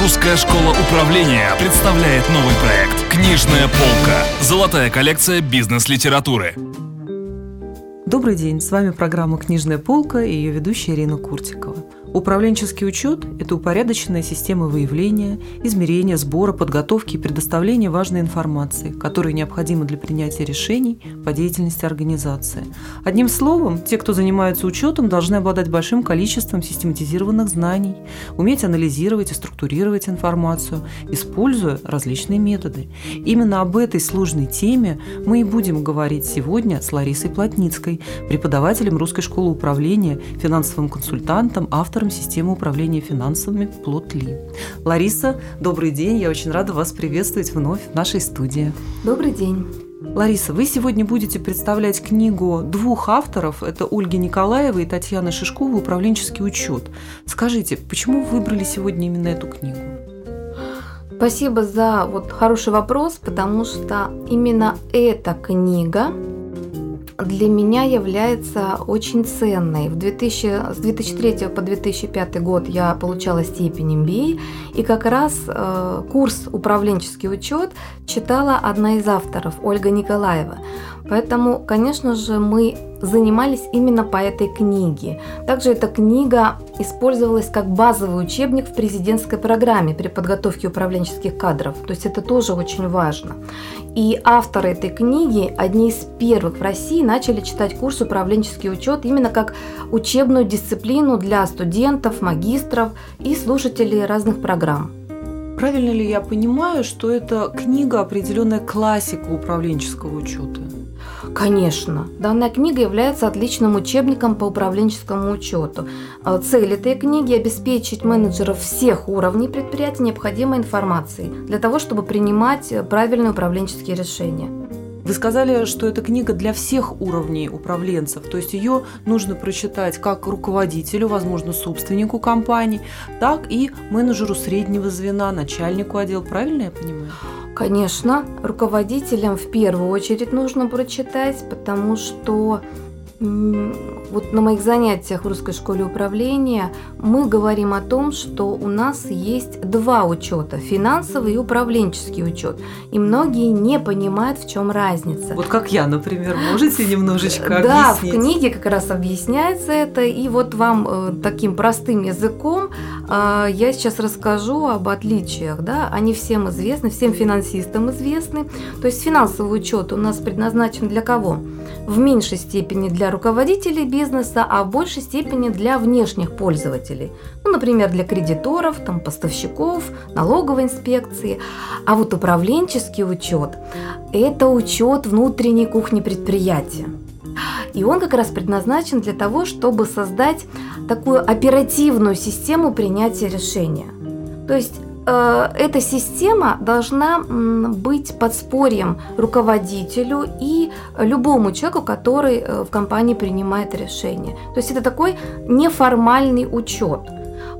Русская школа управления представляет новый проект «Книжная полка». Золотая коллекция бизнес-литературы. Добрый день, с вами программа «Книжная полка» и ее ведущая Ирина Куртикова. Управленческий учет – это упорядоченная система выявления, измерения, сбора, подготовки и предоставления важной информации, которая необходима для принятия решений по деятельности организации. Одним словом, те, кто занимается учетом, должны обладать большим количеством систематизированных знаний, уметь анализировать и структурировать информацию, используя различные методы. Именно об этой сложной теме мы и будем говорить сегодня с Ларисой Плотницкой, преподавателем Русской школы управления, финансовым консультантом, автором автором системы управления финансами Плотли. Лариса, добрый день. Я очень рада вас приветствовать вновь в нашей студии. Добрый день. Лариса, вы сегодня будете представлять книгу двух авторов, это Ольги Николаева и Татьяна Шишкова «Управленческий учет». Скажите, почему вы выбрали сегодня именно эту книгу? Спасибо за вот хороший вопрос, потому что именно эта книга для меня является очень ценной. В 2000, с 2003 по 2005 год я получала степень MBA, и как раз э, курс «Управленческий учет» читала одна из авторов, Ольга Николаева. Поэтому, конечно же, мы занимались именно по этой книге. Также эта книга использовалась как базовый учебник в президентской программе при подготовке управленческих кадров. То есть это тоже очень важно. И авторы этой книги, одни из первых в России, начали читать курс «Управленческий учет» именно как учебную дисциплину для студентов, магистров и слушателей разных программ. Правильно ли я понимаю, что это книга определенная классика управленческого учета? Конечно, данная книга является отличным учебником по управленческому учету. А цель этой книги – обеспечить менеджеров всех уровней предприятия необходимой информацией для того, чтобы принимать правильные управленческие решения. Вы сказали, что это книга для всех уровней управленцев, то есть ее нужно прочитать как руководителю, возможно, собственнику компании, так и менеджеру среднего звена, начальнику отдела. Правильно я понимаю? Конечно, руководителям в первую очередь нужно прочитать, потому что вот на моих занятиях в русской школе управления мы говорим о том, что у нас есть два учета – финансовый и управленческий учет. И многие не понимают, в чем разница. Вот как я, например, можете немножечко да, объяснить? Да, в книге как раз объясняется это. И вот вам э, таким простым языком э, я сейчас расскажу об отличиях. Да? Они всем известны, всем финансистам известны. То есть финансовый учет у нас предназначен для кого? В меньшей степени для руководителей бизнеса, а в большей степени для внешних пользователей. Ну, например, для кредиторов, там, поставщиков, налоговой инспекции. А вот управленческий учет – это учет внутренней кухни предприятия. И он как раз предназначен для того, чтобы создать такую оперативную систему принятия решения. То есть эта система должна быть подспорьем руководителю и любому человеку, который э, в компании принимает решение. То есть это такой неформальный учет –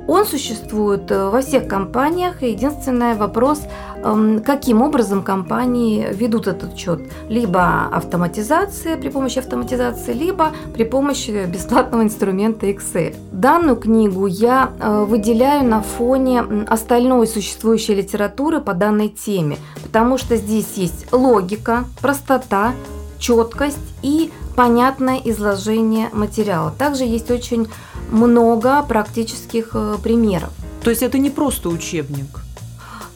он существует э, во всех компаниях. Единственный вопрос, эм, каким образом компании ведут этот учет. Либо автоматизация при помощи автоматизации, либо при помощи бесплатного инструмента Excel. Данную книгу я э, выделяю на фоне остальной существующей литературы по данной теме, потому что здесь есть логика, простота, четкость и понятное изложение материала. Также есть очень много практических э, примеров. То есть это не просто учебник?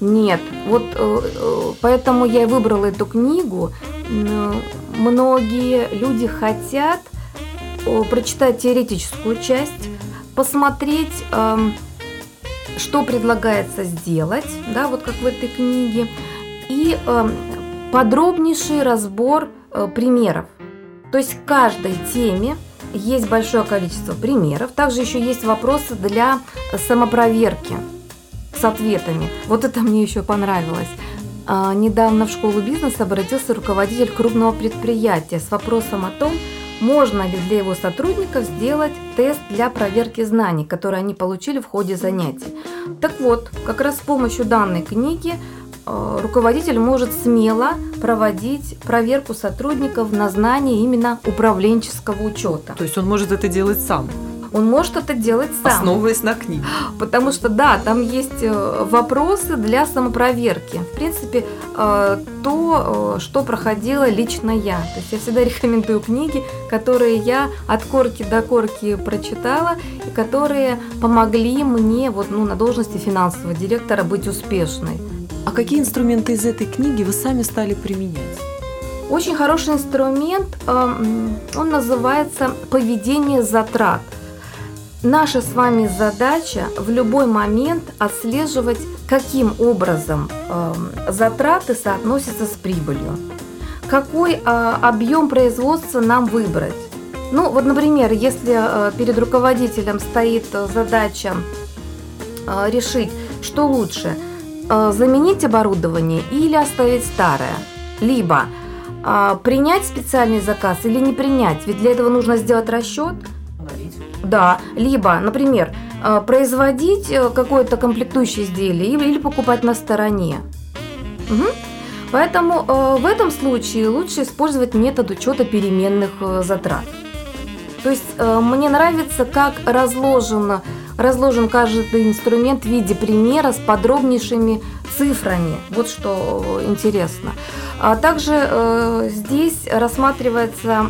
Нет, вот э, э, поэтому я и выбрала эту книгу. Многие люди хотят прочитать теоретическую часть, посмотреть, эм, что предлагается сделать, да, вот как в этой книге, и эм, подробнейший разбор примеров. То есть к каждой теме есть большое количество примеров. Также еще есть вопросы для самопроверки с ответами. Вот это мне еще понравилось. А, недавно в школу бизнеса обратился руководитель крупного предприятия с вопросом о том, можно ли для его сотрудников сделать тест для проверки знаний, которые они получили в ходе занятий. Так вот, как раз с помощью данной книги Э, руководитель может смело проводить проверку сотрудников на знание именно управленческого учета. То есть он может это делать сам? он может это делать сам. Основываясь на книге. Потому что, да, там есть э, вопросы для самопроверки. В принципе, э, то, э, что проходила лично я. То есть я всегда рекомендую книги, которые я от корки до корки прочитала, и которые помогли мне вот, ну, на должности финансового директора быть успешной. А какие инструменты из этой книги вы сами стали применять? Очень хороший инструмент, эм, он называется «Поведение затрат». Наша с вами задача в любой момент отслеживать, каким образом эм, затраты соотносятся с прибылью. Какой э, объем производства нам выбрать. Ну, вот, например, если э, перед руководителем стоит задача э, решить, что лучше, заменить оборудование или оставить старое, либо – а, принять специальный заказ или не принять? Ведь для этого нужно сделать расчет. Да, либо, например, а, производить э, какое-то комплектующее изделие или, покупать на стороне. Угу. Поэтому э, в этом случае лучше использовать метод учета переменных э, затрат. То есть э, мне нравится, как разложено, разложен каждый инструмент в виде примера с подробнейшими цифрами. Вот что э, интересно. А также э, здесь рассматривается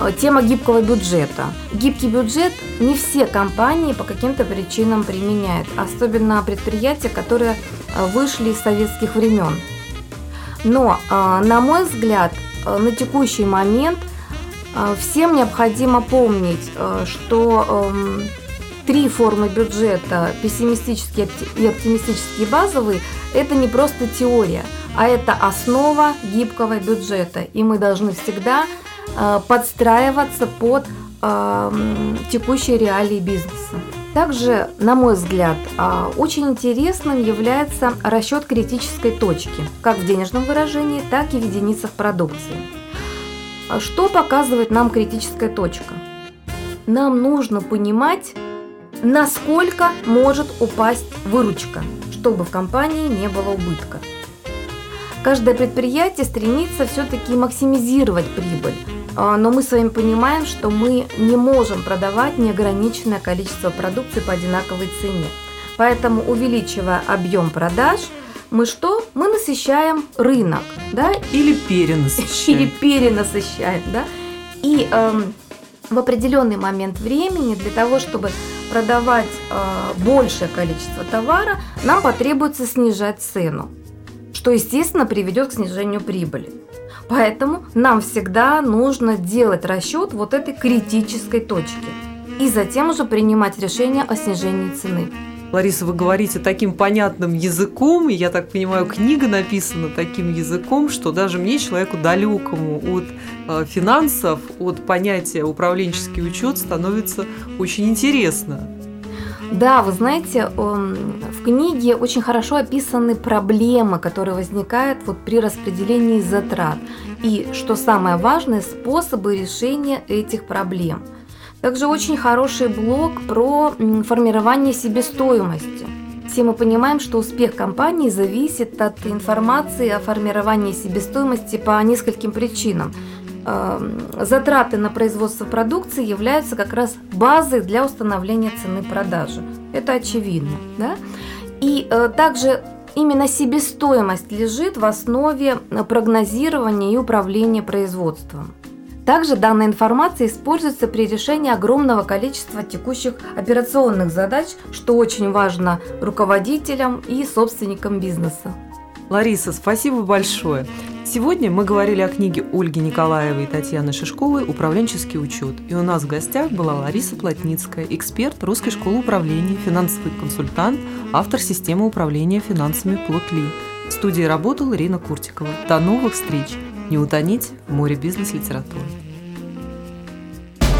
э, тема гибкого бюджета. Гибкий бюджет не все компании по каким-то причинам применяют, особенно предприятия, которые э, вышли из советских времен. Но, э, на мой взгляд, э, на текущий момент всем необходимо помнить, э, что э, три формы бюджета, пессимистический и оптимистический базовый, это не просто теория, а это основа гибкого бюджета. И мы должны всегда э, подстраиваться под э, текущие реалии бизнеса. Также, на мой взгляд, э, очень интересным является расчет критической точки, как в денежном выражении, так и в единицах продукции. Что показывает нам критическая точка? Нам нужно понимать, насколько может упасть выручка, чтобы в компании не было убытка. Каждое предприятие стремится все-таки максимизировать прибыль, а, но мы с вами понимаем, что мы не можем продавать неограниченное количество продукции по одинаковой цене. Поэтому, увеличивая объем продаж, мы что? Мы насыщаем рынок, да? Или перенасыщаем. Или перенасыщаем, да? И эм, в определенный момент времени для того, чтобы продавать э, большее количество товара, нам потребуется снижать цену, что, естественно, приведет к снижению прибыли. Поэтому нам всегда нужно делать расчет вот этой критической точки и затем уже принимать решение о снижении цены. Лариса, вы говорите таким понятным языком, и я так понимаю, книга написана таким языком, что даже мне, человеку далекому от э, финансов, от понятия управленческий учет, становится очень интересно. Да, вы знаете, в книге очень хорошо описаны проблемы, которые возникают вот при распределении затрат. И, что самое важное, способы решения этих проблем – также очень хороший блог про формирование себестоимости. Все мы понимаем, что успех компании зависит от информации о формировании себестоимости по нескольким причинам. Эм, затраты на производство продукции являются как раз базой для установления цены продажи. Это очевидно. Да? И э, также именно себестоимость лежит в основе прогнозирования и управления производством. Также данная информация используется при решении огромного количества текущих операционных задач, что очень важно руководителям и собственникам бизнеса. Лариса, спасибо большое. Сегодня мы говорили о книге Ольги Николаевой и Татьяны Шишковой «Управленческий учет». И у нас в гостях была Лариса Плотницкая, эксперт Русской школы управления, финансовый консультант, автор системы управления финансами Плотли. В студии работала Ирина Куртикова. До новых встреч! Не утонить в море бизнес-литературы.